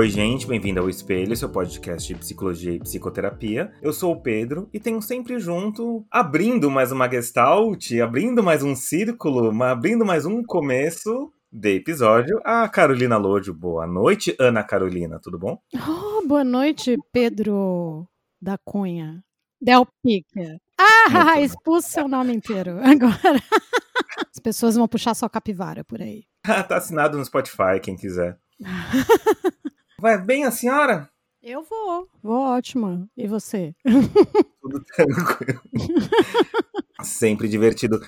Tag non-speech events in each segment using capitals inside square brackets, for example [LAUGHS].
Oi, gente, bem-vindo ao Espelho, seu podcast de psicologia e psicoterapia. Eu sou o Pedro e tenho sempre junto, abrindo mais uma gestalt, abrindo mais um círculo, abrindo mais um começo de episódio, a Carolina Lojo. Boa noite, Ana Carolina, tudo bom? Oh, boa noite, Pedro da Cunha. Del Pique. Ah, expulsa seu nome inteiro [LAUGHS] agora. As pessoas vão puxar sua capivara por aí. [LAUGHS] tá assinado no Spotify, quem quiser. [LAUGHS] Vai bem a senhora? Eu vou, vou ótima. E você? Tudo [LAUGHS] tranquilo. Sempre divertido.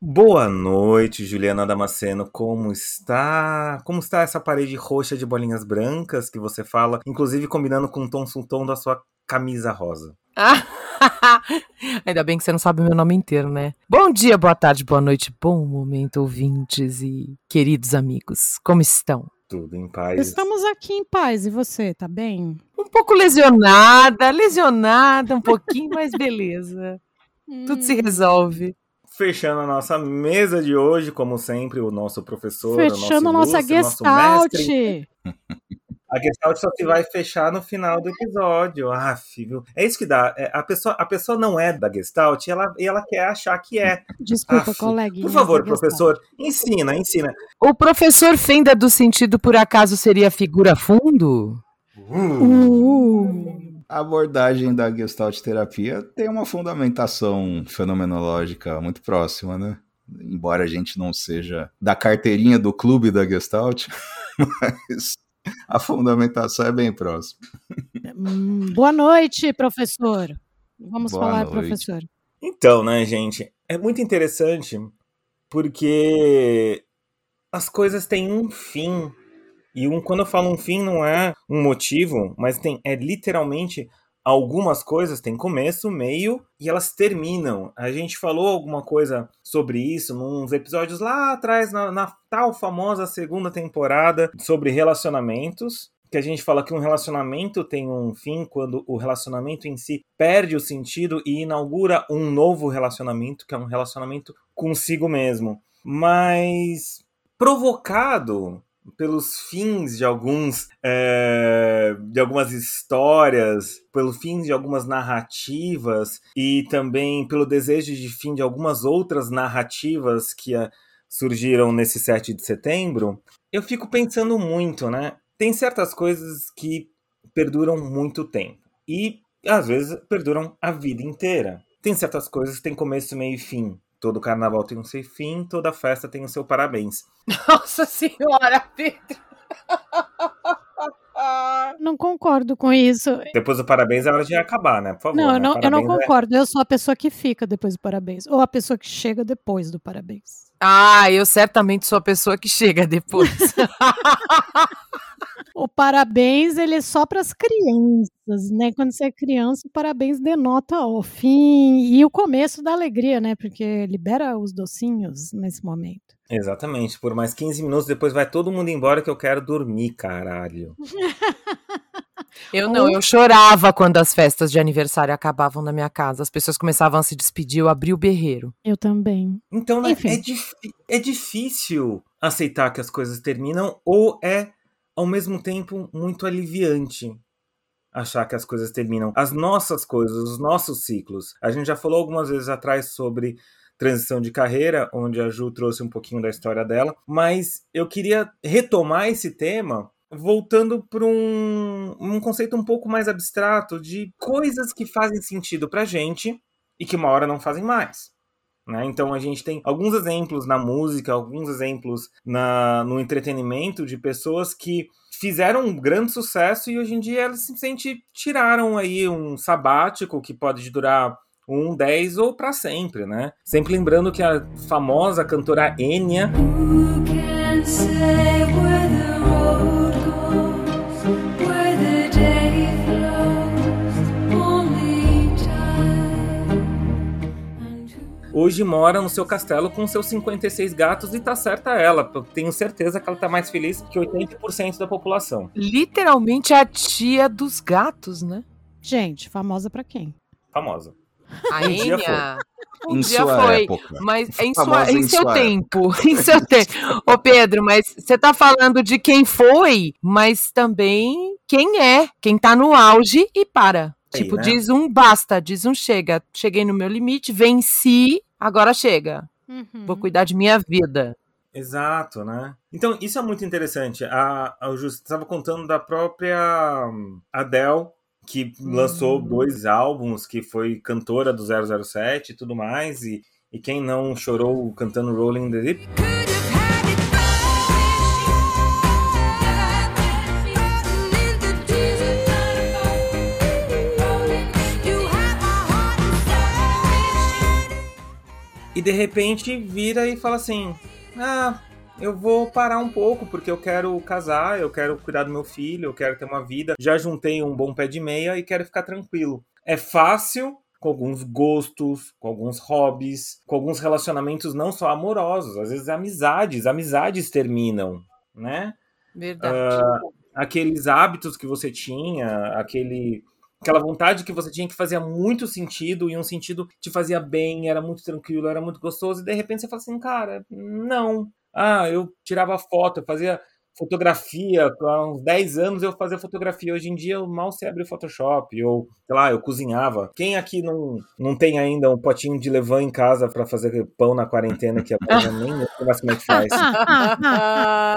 Boa noite, Juliana Damasceno. Como está? Como está essa parede roxa de bolinhas brancas que você fala, inclusive combinando com o tom, o tom da sua camisa rosa? [LAUGHS] Ainda bem que você não sabe o meu nome inteiro, né? Bom dia, boa tarde, boa noite, bom momento, ouvintes e queridos amigos. Como estão? Tudo em paz. Estamos aqui em paz. E você, tá bem? Um pouco lesionada, lesionada um pouquinho, mas beleza. Tudo se resolve. Fechando a nossa mesa de hoje, como sempre, o nosso professor. Fechando a nossa gestalt. [LAUGHS] A Gestalt só se vai fechar no final do episódio. Ah, filho. É isso que dá. É, a, pessoa, a pessoa não é da Gestalt e ela, e ela quer achar que é. Desculpa, coleguinha. Por favor, professor, ensina, ensina. O professor Fenda do Sentido, por acaso, seria figura fundo? Uh. Uh. A abordagem da Gestalt terapia tem uma fundamentação fenomenológica muito próxima, né? Embora a gente não seja da carteirinha do clube da Gestalt, [LAUGHS] mas a fundamentação é bem próxima. Hum, boa noite, professor. Vamos boa falar, noite. professor. Então, né, gente, é muito interessante porque as coisas têm um fim. E um, quando eu falo um fim, não é um motivo, mas tem, é literalmente algumas coisas têm começo, meio e elas terminam. A gente falou alguma coisa sobre isso nos episódios lá atrás, na, na tal famosa segunda temporada, sobre relacionamentos. Que a gente fala que um relacionamento tem um fim quando o relacionamento em si perde o sentido e inaugura um novo relacionamento, que é um relacionamento consigo mesmo. Mas provocado pelos fins de alguns é, de algumas histórias, pelo fim de algumas narrativas e também pelo desejo de fim de algumas outras narrativas que a, surgiram nesse 7 de setembro, eu fico pensando muito, né? Tem certas coisas que perduram muito tempo e às vezes perduram a vida inteira. Tem certas coisas que têm começo, meio e fim. Todo carnaval tem um seu fim, toda festa tem o seu parabéns. [LAUGHS] Nossa senhora, Pedro! [LAUGHS] Não concordo com isso. Depois do parabéns é hora de acabar, né? Por favor. Não, eu né? não, eu não é concordo. É... Eu sou a pessoa que fica depois do parabéns. Ou a pessoa que chega depois do parabéns. Ah, eu certamente sou a pessoa que chega depois. [LAUGHS] o parabéns, ele é só para as crianças, né? Quando você é criança, o parabéns denota o fim e o começo da alegria, né? Porque libera os docinhos nesse momento. Exatamente. Por mais 15 minutos, depois vai todo mundo embora que eu quero dormir, caralho. [LAUGHS] Eu não, eu chorava quando as festas de aniversário acabavam na minha casa. As pessoas começavam a se despedir, eu abri o berreiro. Eu também. Então, né, é, dif é difícil aceitar que as coisas terminam ou é ao mesmo tempo muito aliviante achar que as coisas terminam. As nossas coisas, os nossos ciclos. A gente já falou algumas vezes atrás sobre transição de carreira, onde a Ju trouxe um pouquinho da história dela, mas eu queria retomar esse tema voltando para um, um conceito um pouco mais abstrato de coisas que fazem sentido pra gente e que uma hora não fazem mais. Né? Então a gente tem alguns exemplos na música, alguns exemplos na, no entretenimento de pessoas que fizeram um grande sucesso e hoje em dia elas simplesmente tiraram aí um sabático que pode durar um 10 ou para sempre, né? Sempre lembrando que a famosa cantora Enya hoje mora no seu castelo com seus 56 gatos e tá certa ela. Tenho certeza que ela tá mais feliz que 80% da população. Literalmente a tia dos gatos, né? Gente, famosa para quem? Famosa. A Um dia Enya. Um Em dia sua foi. época. Mas em, sua, em em seu sua tempo. [LAUGHS] Em seu tempo. Ô, Pedro, mas você tá falando de quem foi, mas também quem é. Quem tá no auge e para. Tipo, né? diz um basta, diz um chega. Cheguei no meu limite, venci, agora chega. Uhum. Vou cuidar de minha vida. Exato, né? Então, isso é muito interessante. A, a, eu estava contando da própria Adele, que lançou Hum. dois álbuns, que foi cantora do 007 e tudo mais, e, e quem não chorou cantando Rolling in the Deep. E de repente vira e fala assim: Ah, eu vou parar um pouco porque eu quero casar, eu quero cuidar do meu filho, eu quero ter uma vida. Já juntei um bom pé de meia e quero ficar tranquilo. É fácil, com alguns gostos, com alguns hobbies, com alguns relacionamentos não só amorosos, às vezes amizades, amizades terminam, né? Verdade. aqueles hábitos que você tinha, aquele aquela vontade que você tinha que fazia muito sentido e um sentido te fazia bem, era muito tranquilo, era muito gostoso e de repente você fala assim, cara, não. Ah, eu tirava foto, eu fazia fotografia, há uns 10 anos eu fazia fotografia, hoje em dia eu mal sei abrir o Photoshop, ou, sei lá, eu cozinhava. Quem aqui não, não tem ainda um potinho de levain em casa para fazer pão na quarentena que a [LAUGHS] coisa nem como é que faz?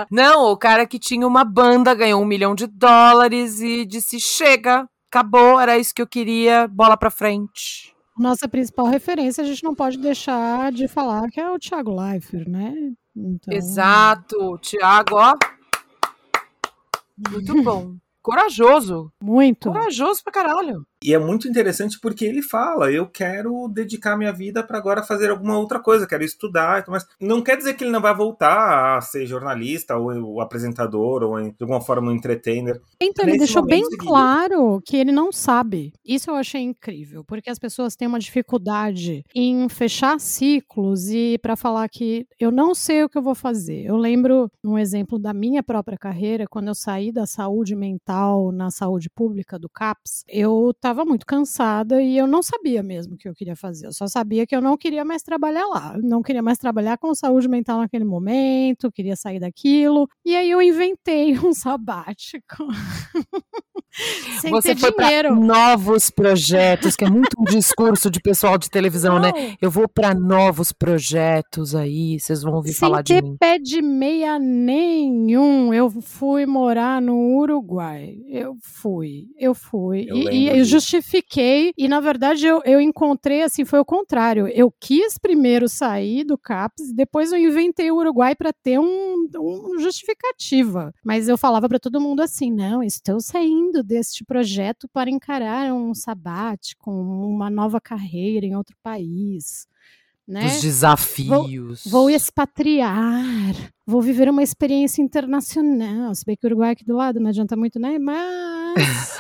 Não, o cara que tinha uma banda ganhou um milhão de dólares e disse: chega, acabou, era isso que eu queria, bola pra frente. Nossa principal referência, a gente não pode deixar de falar que é o Thiago Leifert, né? Então, Exato, Thiago, ó. Muito bom. Corajoso. Muito. Corajoso pra caralho. E é muito interessante porque ele fala: eu quero dedicar minha vida para agora fazer alguma outra coisa, quero estudar. Mas não quer dizer que ele não vai voltar a ser jornalista, ou o apresentador, ou de alguma forma um entertainer. Então, ele deixou bem seguinte. claro que ele não sabe. Isso eu achei incrível, porque as pessoas têm uma dificuldade em fechar ciclos e para falar que eu não sei o que eu vou fazer. Eu lembro um exemplo da minha própria carreira, quando eu saí da saúde mental na saúde pública do CAPS, eu estava muito cansada e eu não sabia mesmo o que eu queria fazer. Eu só sabia que eu não queria mais trabalhar lá. Não queria mais trabalhar com saúde mental naquele momento, queria sair daquilo. E aí eu inventei [LAUGHS] um sabático. [LAUGHS] Sem Você ter foi dinheiro. novos projetos, que é muito um [LAUGHS] discurso de pessoal de televisão, né? Não, Eu vou pra novos projetos aí, vocês vão ouvir Sem falar de ter mim. pé de meia nenhum, eu fui morar no Uruguai. Eu fui, eu fui. Eu e, e eu justifiquei, e na verdade eu, eu encontrei assim, foi o contrário. Eu quis primeiro sair do CAPS, depois eu inventei o Uruguai para ter um, um justificativa. Mas eu falava para todo mundo assim: não, estou saindo deste projeto para encarar um sabático, uma nova carreira em outro país. Né? Dos desafios. Vou expatriar, vou viver uma experiência internacional. Se bem que o Uruguai é aqui do lado, não adianta muito, né? Mas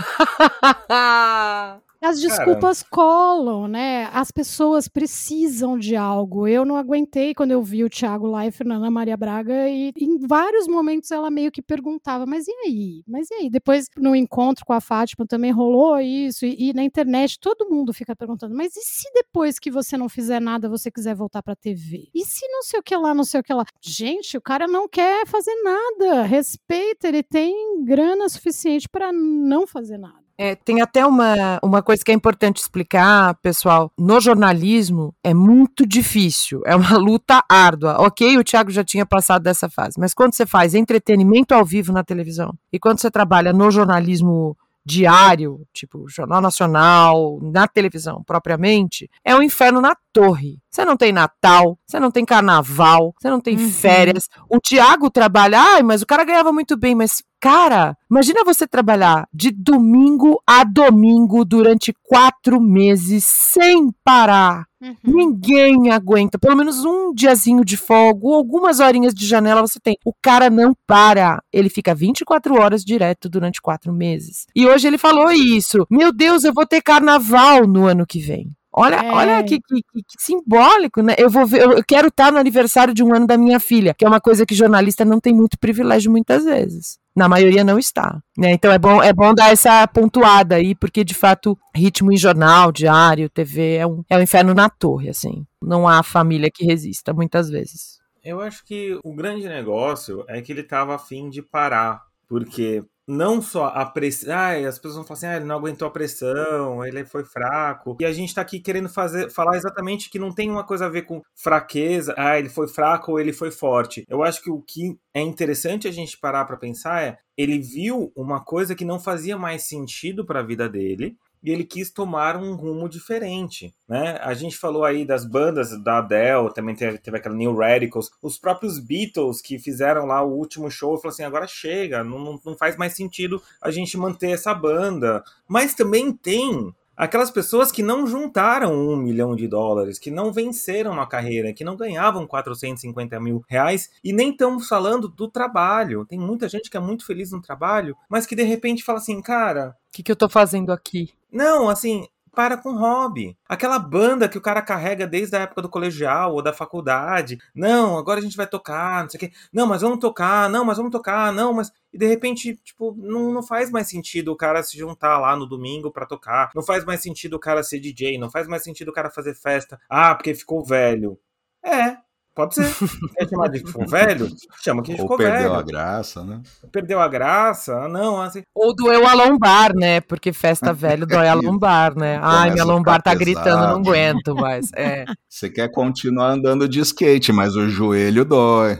[LAUGHS] as desculpas colam, né? As pessoas precisam de algo. Eu não aguentei quando eu vi o Thiago Leifert na Ana Maria Braga e em vários momentos ela meio que perguntava, mas e aí? Mas e aí? Depois no encontro com a Fátima também rolou isso e, e na internet todo mundo fica perguntando, mas e se depois que você não fizer nada você quiser voltar pra TV? E se não sei o que lá, não sei o que lá? Gente, o cara não quer fazer nada. Respeita, ele tem grana suficiente pra não fazer nada. É, tem até uma, uma coisa que é importante explicar, pessoal. No jornalismo é muito difícil, é uma luta árdua. Ok, o Thiago já tinha passado dessa fase, mas quando você faz entretenimento ao vivo na televisão e quando você trabalha no jornalismo diário, tipo Jornal Nacional, na televisão propriamente, é um inferno na torre. Você não tem Natal, você não tem Carnaval, você não tem Uhum. férias. O Tiago trabalha, ai, mas o cara ganhava muito bem, mas cara, imagina você trabalhar de domingo a domingo durante quatro meses sem parar. Ninguém aguenta. Pelo menos um diazinho de folga, algumas horinhas de janela você tem. O cara não para. Ele fica 24 horas direto durante quatro meses. E hoje ele falou isso. Meu Deus, eu vou ter carnaval no ano que vem. Olha, É. olha que, que- que- que simbólico, né? Eu vou ver, eu quero estar no aniversário de um ano da minha filha, que é uma coisa que jornalista não tem muito privilégio muitas vezes. Na maioria não está. Né? Então é bom, é bom dar essa pontuada aí, porque de fato, ritmo em jornal, diário, TV, é um, é um inferno na torre, assim. Não há família que resista, muitas vezes. Eu acho que o grande negócio é que ele tava afim de parar, porque não só a pressão. As pessoas vão falar assim, ah, ele não aguentou a pressão, ele foi fraco. E a gente tá aqui querendo fazer, falar exatamente que não tem uma coisa a ver com fraqueza, ah, ele foi fraco ou ele foi forte. Eu acho que o que é interessante a gente parar pra pensar é, ele viu uma coisa que não fazia mais sentido pra vida dele. E ele quis tomar um rumo diferente, né? A gente falou aí das bandas da Adele, também teve, teve aquela New Radicals, os próprios Beatles que fizeram lá o último show, falaram assim, agora chega, não, não faz mais sentido a gente manter essa banda. Mas também tem aquelas pessoas que não juntaram um milhão de dólares, que não venceram na carreira, que não ganhavam 450 mil reais, e nem estamos falando do trabalho. Tem muita gente que é muito feliz no trabalho, mas que de repente fala assim, cara, O que, que eu tô fazendo aqui? não, assim, para com hobby. Aquela banda que o cara carrega desde a época do colegial ou da faculdade. Não, agora a gente vai tocar, não sei o quê. Não, mas vamos tocar, não, mas vamos tocar, não, mas. E de repente, tipo, não, não faz mais sentido o cara se juntar lá no domingo pra tocar. Não faz mais sentido o cara ser DJ. Não faz mais sentido o cara fazer festa. Ah, porque ficou velho. É. Pode ser. [LAUGHS] Quer chamar de ficou velho? Chama que Ou ficou perdeu velho. a graça, né? Perdeu a graça? Ah, Não, assim. Ou doeu a lombar, né? Porque festa velho dói a [LAUGHS] lombar, né? Ai, minha Começa a lombar tá gritando, não pesado. aguento mais. É. [LAUGHS] Você quer continuar andando de skate, mas o joelho dói.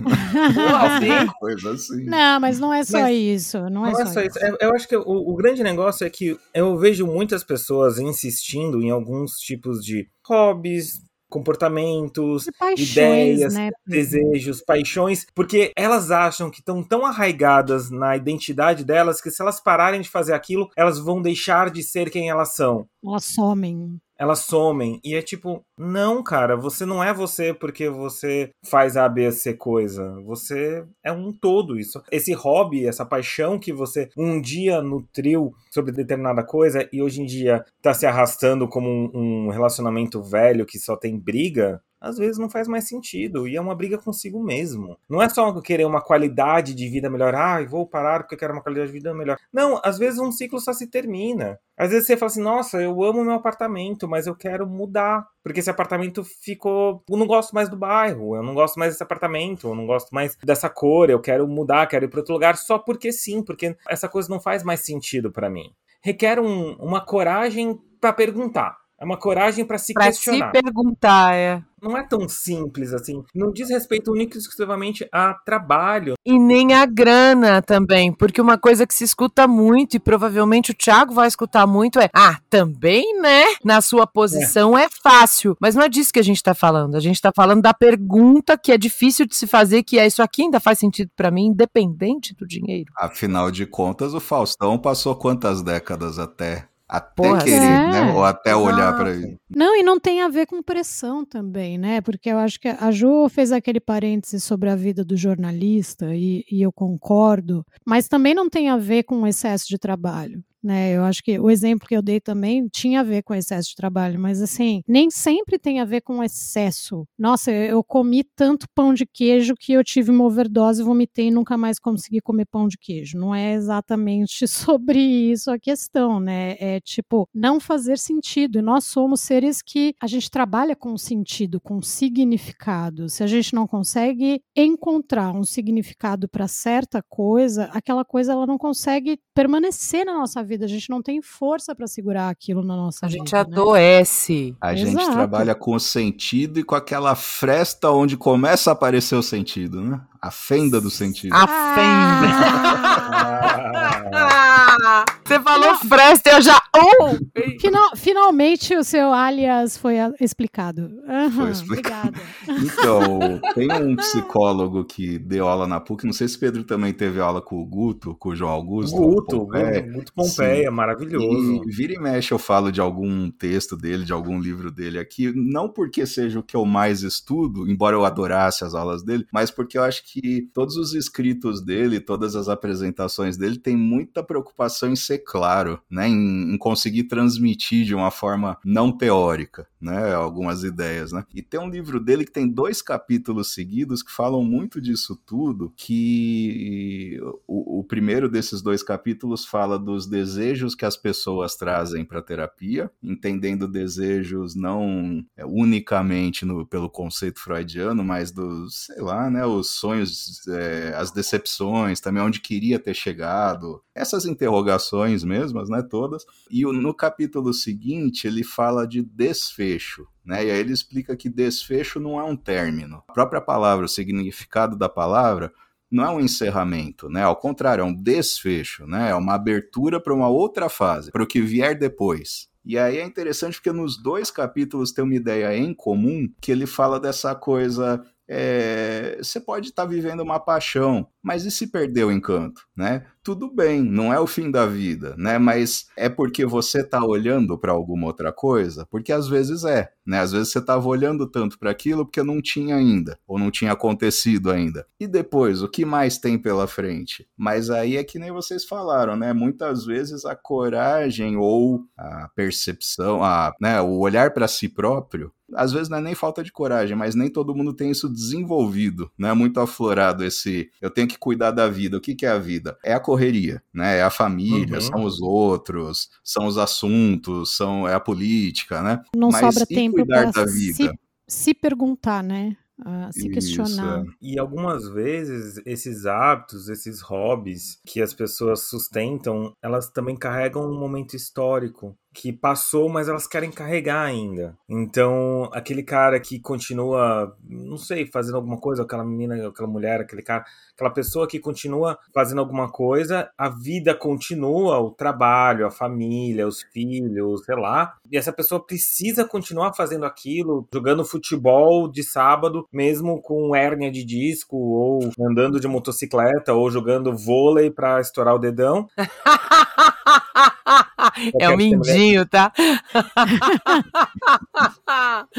Assim, Coisa assim. Não, mas não é só Mas- isso. Não, é, Não é só, só isso. isso. É- Eu acho que o, o grande negócio é que eu vejo muitas pessoas insistindo em alguns tipos de hobbies, comportamentos, paixões, ideias, né? desejos, paixões, porque elas acham que estão tão arraigadas na identidade delas que se elas pararem de fazer aquilo, elas vão deixar de ser quem elas são. Elas somem. Elas somem. E é tipo, não, cara, você não é você porque você faz A, B, C coisa. Você é um todo. Isso. Esse hobby, essa paixão que você um dia nutriu sobre determinada coisa e hoje em dia tá se arrastando como um, um relacionamento velho que só tem briga. Às vezes não faz mais sentido e é uma briga consigo mesmo. Não é só querer uma qualidade de vida melhor. Ah, vou parar porque eu quero uma qualidade de vida melhor. Não, às vezes um ciclo só se termina. Às vezes você fala assim, nossa, eu amo meu apartamento, mas eu quero mudar. Porque esse apartamento ficou. Eu não gosto mais do bairro, eu não gosto mais desse apartamento, eu não gosto mais dessa cor, eu quero mudar, quero ir para outro lugar só porque sim, porque essa coisa não faz mais sentido para mim. Requer um- uma coragem para perguntar. É uma coragem para se Pra se questionar. perguntar, é. Não é tão simples assim. Não diz respeito único e exclusivamente a trabalho. E nem a grana também, porque uma coisa que se escuta muito, e provavelmente o Thiago vai escutar muito, é: ah, também, né? Na sua posição é, fácil. Mas não é disso que a gente tá falando. A gente tá falando da pergunta que é difícil de se fazer, que é: isso aqui ainda faz sentido pra mim, independente do dinheiro. Afinal de contas, o Faustão passou quantas décadas até, até Porra, querer, é. né? Ou até olhar Exato. pra ele. Não, e não tem a ver com pressão também, né? Porque eu acho que a Ju fez aquele parêntese sobre a vida do jornalista, e, e eu concordo, mas também não tem a ver com excesso de trabalho. Né, eu acho que o exemplo que eu dei também tinha a ver com excesso de trabalho, mas assim, nem sempre tem a ver com excesso. Nossa, eu comi tanto pão de queijo que eu tive uma overdose, vomitei e nunca mais consegui comer pão de queijo. Não é exatamente [LAUGHS] sobre isso a questão, né? É tipo, não fazer sentido. E nós somos seres que a gente trabalha com sentido, com significado. Se a gente não consegue encontrar um significado para certa coisa, aquela coisa ela não consegue permanecer na nossa vida. A gente não tem força para segurar aquilo na nossa A vida. gente né? adoece. A gente Exato. trabalha com o sentido e com aquela fresta onde começa a aparecer o sentido, né? A fenda do sentido. A [LAUGHS] Ah, fenda. Você falou fresta, eu já. Oh! Final- finalmente o seu alias foi explicado. Aham, Foi explicado. Obrigada. Então, tem um psicólogo que deu aula na PUC, não sei se o Pedro também teve aula com o Guto, com o João Augusto. Guto, Pompeia. Guto Pompeia, Sim. maravilhoso. E vira e mexe eu falo de algum texto dele, de algum livro dele aqui, não porque seja o que eu mais estudo, embora eu adorasse as aulas dele, mas porque eu acho que todos os escritos dele, todas as apresentações dele, tem muita preocupação em ser claro, né, em, em, conseguir transmitir de uma forma não teórica, né, algumas ideias, né. E tem um livro dele que tem dois capítulos seguidos que falam muito disso tudo, que o, o primeiro desses dois capítulos fala dos desejos que as pessoas trazem para terapia, entendendo desejos não é, unicamente no, pelo conceito freudiano, mas dos, sei lá, né, os sonhos, é, as decepções, também onde queria ter chegado, essas interrogações mesmas, né, todas. E no capítulo seguinte ele fala de desfecho, né? E aí ele explica que desfecho não é um término. A própria palavra, o significado da palavra não é um encerramento, né? Ao contrário, é um desfecho, né? É uma abertura para uma outra fase, para o que vier depois. E aí é interessante porque nos dois capítulos tem uma ideia em comum que ele fala dessa coisa é, você pode estar tá vivendo uma paixão, mas e se perder o encanto, né? Tudo bem, não é o fim da vida, né? Mas é porque você está olhando para alguma outra coisa, porque às vezes é, né? Às vezes você estava olhando tanto para aquilo porque não tinha ainda, ou não tinha acontecido ainda. E depois, o que mais tem pela frente? Mas aí é que nem vocês falaram, né? Muitas vezes a coragem ou a percepção, a, né, o olhar para si próprio às vezes não é nem falta de coragem, mas nem todo mundo tem isso desenvolvido, né? Muito aflorado esse eu tenho que cuidar da vida. O que, que é a vida? É a correria, né? É a família, uhum. são os outros, são os assuntos, são é a política, né? Não mas sobra tempo para se, se perguntar, né? se questionar. Isso. E algumas vezes esses hábitos, esses hobbies que as pessoas sustentam, elas também carregam um momento histórico que passou, mas elas querem carregar ainda. Então, aquele cara que continua, não sei, fazendo alguma coisa, aquela menina, aquela mulher, aquele cara, aquela pessoa que continua fazendo alguma coisa, a vida continua, o trabalho, a família, os filhos, sei lá, e essa pessoa precisa continuar fazendo aquilo, jogando futebol de sábado, mesmo com hérnia de disco, ou andando de motocicleta, ou jogando vôlei para estourar o dedão. [LAUGHS] é um mindinho, tá?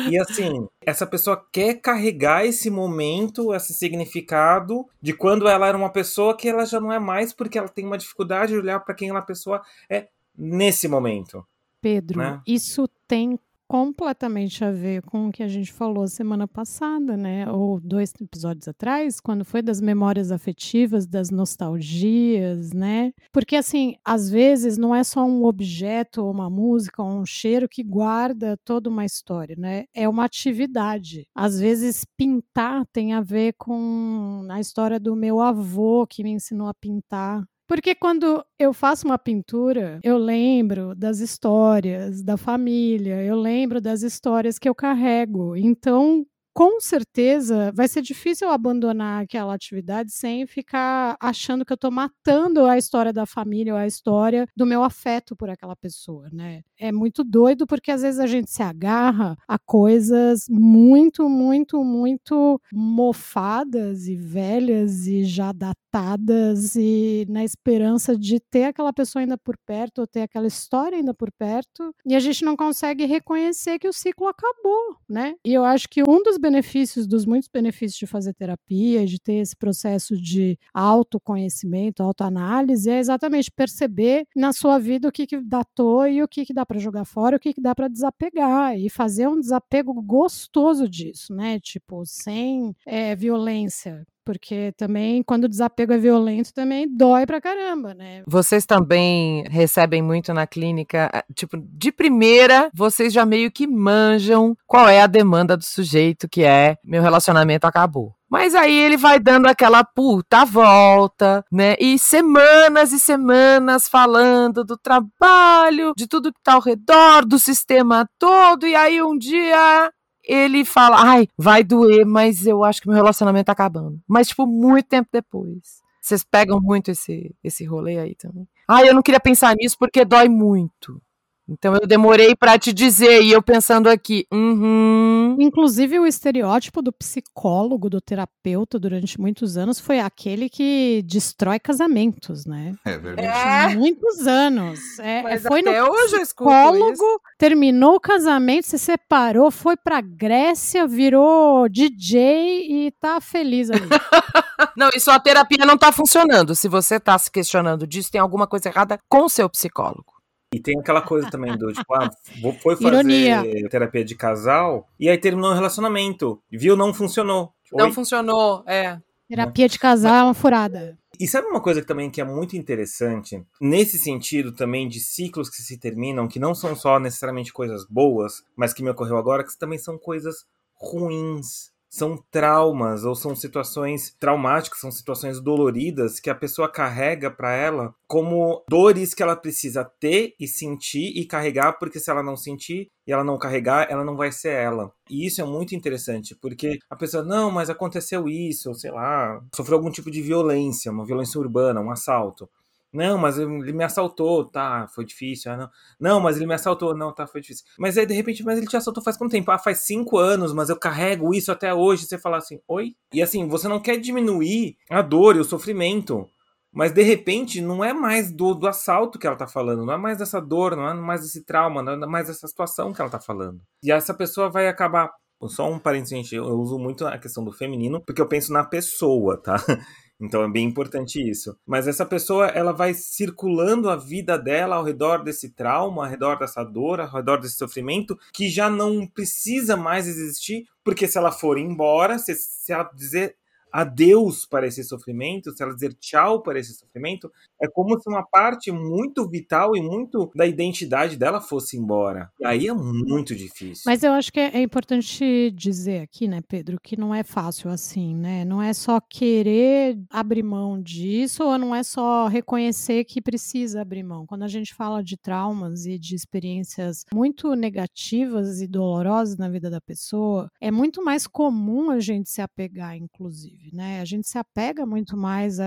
e assim, essa pessoa quer carregar esse momento, esse significado de quando ela era uma pessoa que ela já não é mais, porque ela tem uma dificuldade de olhar para quem ela pessoa é nesse momento. Pedro, né? isso tem completamente a ver com o que a gente falou semana passada, né? Ou dois episódios atrás, quando foi das memórias afetivas, das nostalgias, né? Porque assim, às vezes não é só um objeto ou uma música ou um cheiro que guarda toda uma história, né? É uma atividade. Às vezes pintar tem a ver com a história do meu avô que me ensinou a pintar, porque quando eu faço uma pintura, eu lembro das histórias da família, eu lembro das histórias que eu carrego. Então, com certeza vai ser difícil eu abandonar aquela atividade sem ficar achando que eu estou matando a história da família ou a história do meu afeto por aquela pessoa, né? É muito doido porque às vezes a gente se agarra a coisas muito, muito, muito mofadas e velhas e já datadas e na esperança de ter aquela pessoa ainda por perto ou ter aquela história ainda por perto e a gente não consegue reconhecer que o ciclo acabou, né? E eu acho que um dos benefícios, dos muitos benefícios de fazer terapia, de ter esse processo de autoconhecimento, autoanálise, é exatamente perceber na sua vida o que, que datou e o que, que dá para jogar fora, o que, que dá para desapegar e fazer um desapego gostoso disso, né? Tipo, sem é, violência, porque também quando o desapego é violento também dói pra caramba, né? Vocês também recebem muito na clínica, ah, tipo, de primeira, vocês já meio que manjam qual é a demanda do sujeito, que é meu relacionamento acabou. Mas aí ele vai dando aquela puta volta, né? E semanas e semanas falando do trabalho, de tudo que tá ao redor, do sistema todo, e aí um dia ele fala, ai, vai doer, mas eu acho que meu relacionamento tá acabando. Mas, tipo, muito tempo depois. Vocês pegam muito esse, esse rolê aí também. Ai, eu não queria pensar nisso porque dói muito. Então eu demorei para te dizer e eu pensando aqui, uhum. Inclusive o estereótipo do psicólogo, do terapeuta durante muitos anos foi aquele que destrói casamentos, né? É verdade. É. Muitos anos. É, Mas foi até no hoje eu escuto psicólogo, isso. terminou o casamento, se separou, foi pra Grécia, virou DJ e tá feliz ali. [LAUGHS] Não, isso a terapia não tá funcionando. Se você tá se questionando disso, tem alguma coisa errada com o seu psicólogo. E tem aquela coisa também do tipo, ah, vou- foi fazer Ironia. terapia de casal e aí terminou o relacionamento. Viu? Não funcionou. Não Oi? funcionou, é. Terapia de casal é uma furada. E sabe uma coisa que também que é muito interessante? Nesse sentido também de ciclos que se terminam, que não são só necessariamente coisas boas, mas que me ocorreu agora, que também são coisas ruins. São traumas ou são situações traumáticas, são situações doloridas que a pessoa carrega para ela como dores que ela precisa ter e sentir e carregar, porque se ela não sentir e ela não carregar, ela não vai ser ela. E isso é muito interessante, porque a pessoa, não, mas aconteceu isso, sei lá, sofreu algum tipo de violência, uma violência urbana, um assalto. Não, mas ele me assaltou, tá, foi difícil. Ah, não. não, mas ele me assaltou, não, tá, foi difícil. Mas aí, de repente, mas ele te assaltou faz quanto tempo? Ah, faz cinco anos, mas eu carrego isso até hoje. Você fala assim, oi? E assim, você não quer diminuir a dor e o sofrimento. Mas de repente não é mais do, do assalto que ela tá falando, não é mais dessa dor, não é mais desse trauma, não é mais dessa situação que ela tá falando. E essa pessoa vai acabar. Só um parênteses, gente, eu uso muito a questão do feminino, porque eu penso na pessoa, tá? Então é bem importante isso. Mas essa pessoa, ela vai circulando a vida dela ao redor desse trauma, ao redor dessa dor, ao redor desse sofrimento, que já não precisa mais existir, porque se ela for embora, se, se ela dizer adeus para esse sofrimento, se ela dizer tchau para esse sofrimento, é como se uma parte muito vital e muito da identidade dela fosse embora. E aí é muito difícil. Mas eu acho que é, é importante dizer aqui, né, Pedro, que não é fácil assim, né? Não é só querer abrir mão disso ou não é só reconhecer que precisa abrir mão. Quando a gente fala de traumas e de experiências muito negativas e dolorosas na vida da pessoa, é muito mais comum a gente se apegar, inclusive, né? A gente se apega muito mais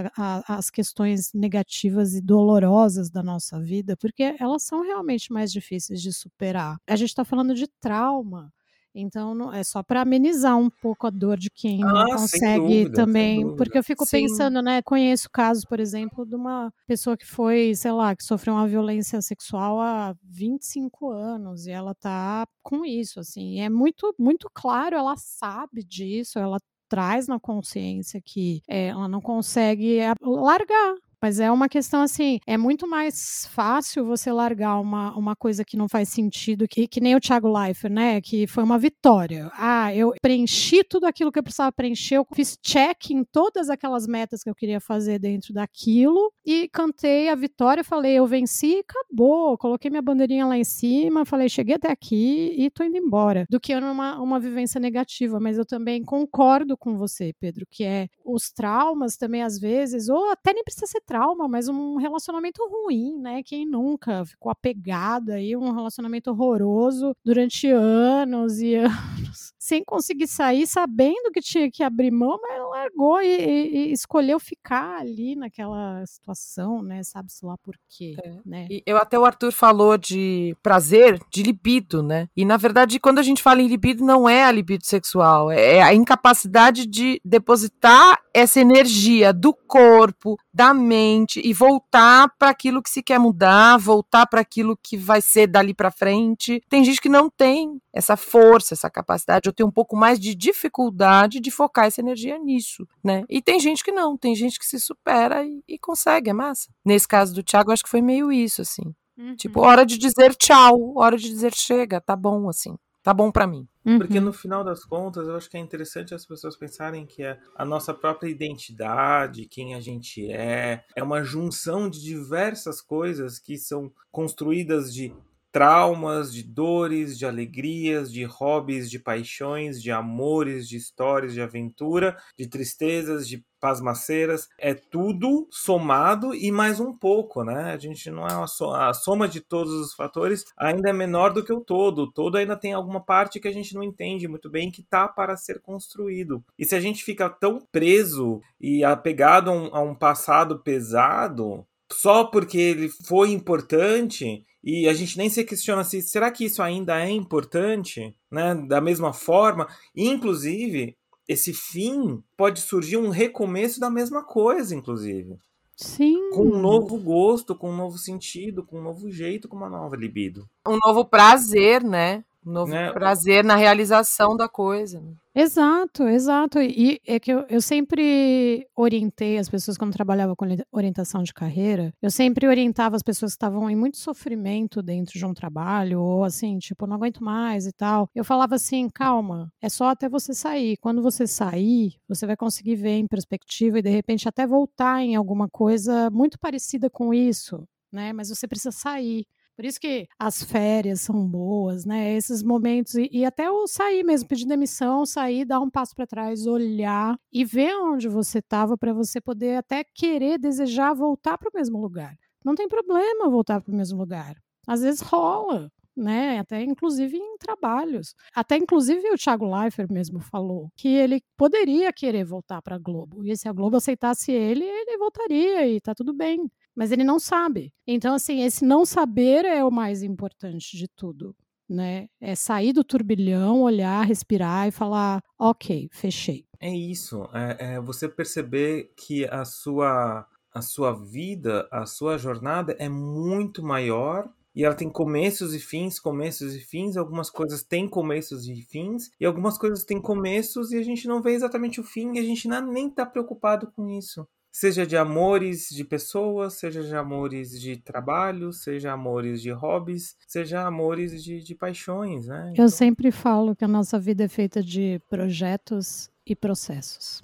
às questões negativas e dolorosas da nossa vida, porque elas são realmente mais difíceis de superar. A gente está falando de trauma. Então, não- é só para amenizar um pouco a dor de quem não Ah, sem consegue dúvida, também. Porque eu fico Sim. pensando, né? Conheço casos, por exemplo, de uma pessoa que foi, sei lá, que sofreu uma violência sexual há 25 anos e ela tá com isso, assim. E é muito, muito claro, ela sabe disso, ela traz na consciência que é, ela não consegue largar. Mas é uma questão assim, é muito mais fácil você largar uma, uma coisa que não faz sentido, que, que nem o Thiago Leifert, né? Que foi uma vitória. Ah, eu preenchi tudo aquilo que eu precisava preencher, eu fiz check em todas aquelas metas que eu queria fazer dentro daquilo e cantei a vitória, falei, eu venci e acabou. Coloquei minha bandeirinha lá em cima, falei, cheguei até aqui e tô indo embora. Do que numa uma vivência negativa. Mas eu também concordo com você, Pedro, que é os traumas também, às vezes, ou até nem precisa ser trauma, mas um relacionamento ruim, né? Quem nunca ficou apegado aí, um relacionamento horroroso durante anos e [LAUGHS] anos, sem conseguir sair, sabendo que tinha que abrir mão, mas largou e, e- e escolheu ficar ali naquela situação, né? Sabe-se lá por quê, É. né? E eu até o Arthur falou de prazer, de libido, né? E na verdade, quando a gente fala em libido, não é a libido sexual, é a incapacidade de depositar essa energia do corpo, da mente e voltar para aquilo que se quer mudar, voltar para aquilo que vai ser dali para frente. Tem gente que não tem essa força, essa capacidade, ou tem um pouco mais de dificuldade de focar essa energia nisso, né? E tem gente que não, tem gente que se supera e, e consegue, é massa. Nesse caso do Thiago, eu acho que foi meio isso, assim. Uhum. Tipo, hora de dizer tchau, hora de dizer chega, tá bom, assim. Tá bom pra mim. Porque Uhum. no final das contas, eu acho que é interessante as pessoas pensarem que é a nossa própria identidade, quem a gente é, é uma junção de diversas coisas que são construídas de traumas, de dores, de alegrias, de hobbies, de paixões, de amores, de histórias, de aventura, de tristezas, de pasmaceiras. É tudo somado e mais um pouco, né? A gente não é uma so a soma de todos os fatores ainda é menor do que o todo. O todo ainda tem alguma parte que a gente não entende muito bem que tá para ser construído. E se a gente fica tão preso e apegado a um, a um passado pesado, só porque ele foi importante e a gente nem se questiona se será que isso ainda é importante, né? Da mesma forma, inclusive esse fim pode surgir um recomeço da mesma coisa, inclusive. Sim. Com um novo gosto, com um novo sentido, com um novo jeito, com uma nova libido. Um novo prazer, né? Um novo né? prazer na realização da coisa. Né? Exato, exato. E é que eu, eu sempre orientei as pessoas quando trabalhava com orientação de carreira, eu sempre orientava as pessoas que estavam em muito sofrimento dentro de um trabalho, ou assim, tipo, não aguento mais e tal. Eu falava assim, calma, é só até você sair. Quando você sair, você vai conseguir ver em perspectiva e de repente até voltar em alguma coisa muito parecida com isso, né? Mas você precisa sair. Por isso que as férias são boas, né? Esses momentos, e, e até o sair mesmo, pedir demissão, sair, dar um passo para trás, olhar e ver onde você estava para você poder até querer, desejar voltar para o mesmo lugar. Não tem problema voltar para o mesmo lugar. Às vezes rola, né? Até inclusive em trabalhos. Até inclusive o Thiago Leifert mesmo falou que ele poderia querer voltar para a Globo. E se a Globo aceitasse ele, ele voltaria e tá tudo bem mas ele não sabe. Então, assim, esse não saber é o mais importante de tudo. Né? É sair do turbilhão, olhar, respirar e falar, ok, fechei. É isso. É, é você perceber que a sua, a sua vida, a sua jornada é muito maior e ela tem começos e fins, começos e fins. Algumas coisas têm começos e fins, e algumas coisas têm começos e a gente não vê exatamente o fim e a gente nem está preocupado com isso seja de amores de pessoas, seja de amores de trabalho, seja amores de hobbies, seja amores de, de paixões, né? Então... Eu sempre falo que a nossa vida é feita de projetos e processos.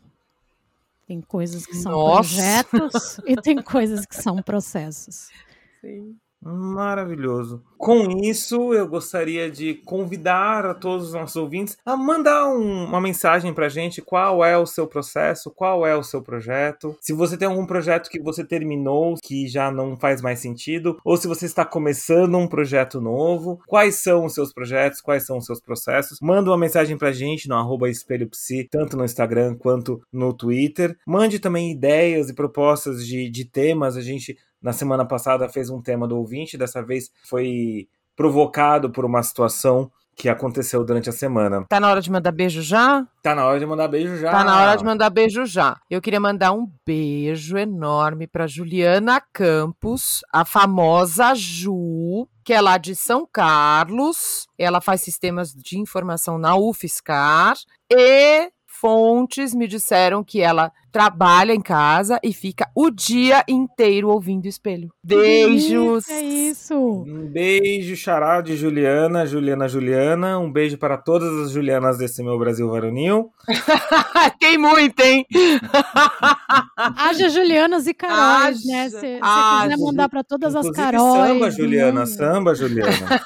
Tem coisas que são Nossa. projetos e tem coisas que são processos. Sim. Maravilhoso. Com isso, eu gostaria de convidar a todos os nossos ouvintes a mandar um, uma mensagem pra gente. Qual é o seu processo? Qual é o seu projeto? Se você tem algum projeto que você terminou, que já não faz mais sentido, ou se você está começando um projeto novo, quais são os seus projetos? Quais são os seus processos? Manda uma mensagem pra gente no arroba espelho psi, tanto no Instagram quanto no Twitter. Mande também ideias e propostas de, de temas. A gente na semana passada fez um tema do ouvinte, dessa vez foi provocado por uma situação que aconteceu durante a semana. Tá na hora de mandar beijo já? Tá na hora de mandar beijo já. Tá na hora de mandar beijo já. Eu queria mandar um beijo enorme para Juliana Campos, a famosa Ju, que é lá de São Carlos. Ela faz sistemas de informação na UFSCar e fontes me disseram que ela trabalha em casa e fica o dia inteiro ouvindo espelho. Beijos! É isso! Um beijo, xará de Juliana, Juliana, Juliana. Um beijo para todas as Julianas desse meu Brasil varonil. [LAUGHS] Tem muito, hein? [LAUGHS] Haja Julianas e Caróis, né? Se você quiser mandar para todas Inclusive, as Caróis. Samba, Juliana, samba, Juliana.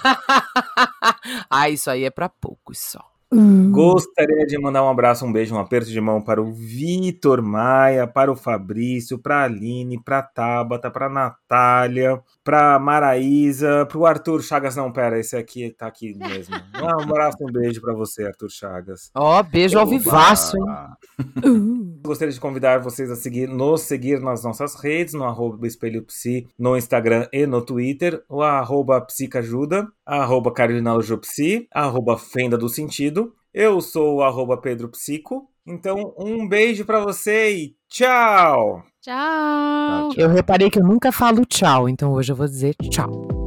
[LAUGHS] ah, isso aí é para poucos só. Hum. Gostaria de mandar um abraço, um beijo, um aperto de mão para o Vitor Maia, para o Fabrício, para a Aline, para a Tabata, para a Natália, para a Maraísa, para o Arthur Chagas. Não, pera, esse aqui tá aqui mesmo. [LAUGHS] Um abraço, um beijo para você, Arthur Chagas. Ó, oh, beijo ao vivaço, hein? Gostaria de convidar vocês a seguir, nos seguir nas nossas redes, no arroba Espelho Psi, no Instagram e no Twitter, o arroba Psicajuda, arroba Psi, arroba Fenda do Sentido. Eu sou o arroba Pedro Psico. Então, um beijo para você e tchau! Tchau! Eu reparei que eu nunca falo tchau, então hoje eu vou dizer tchau.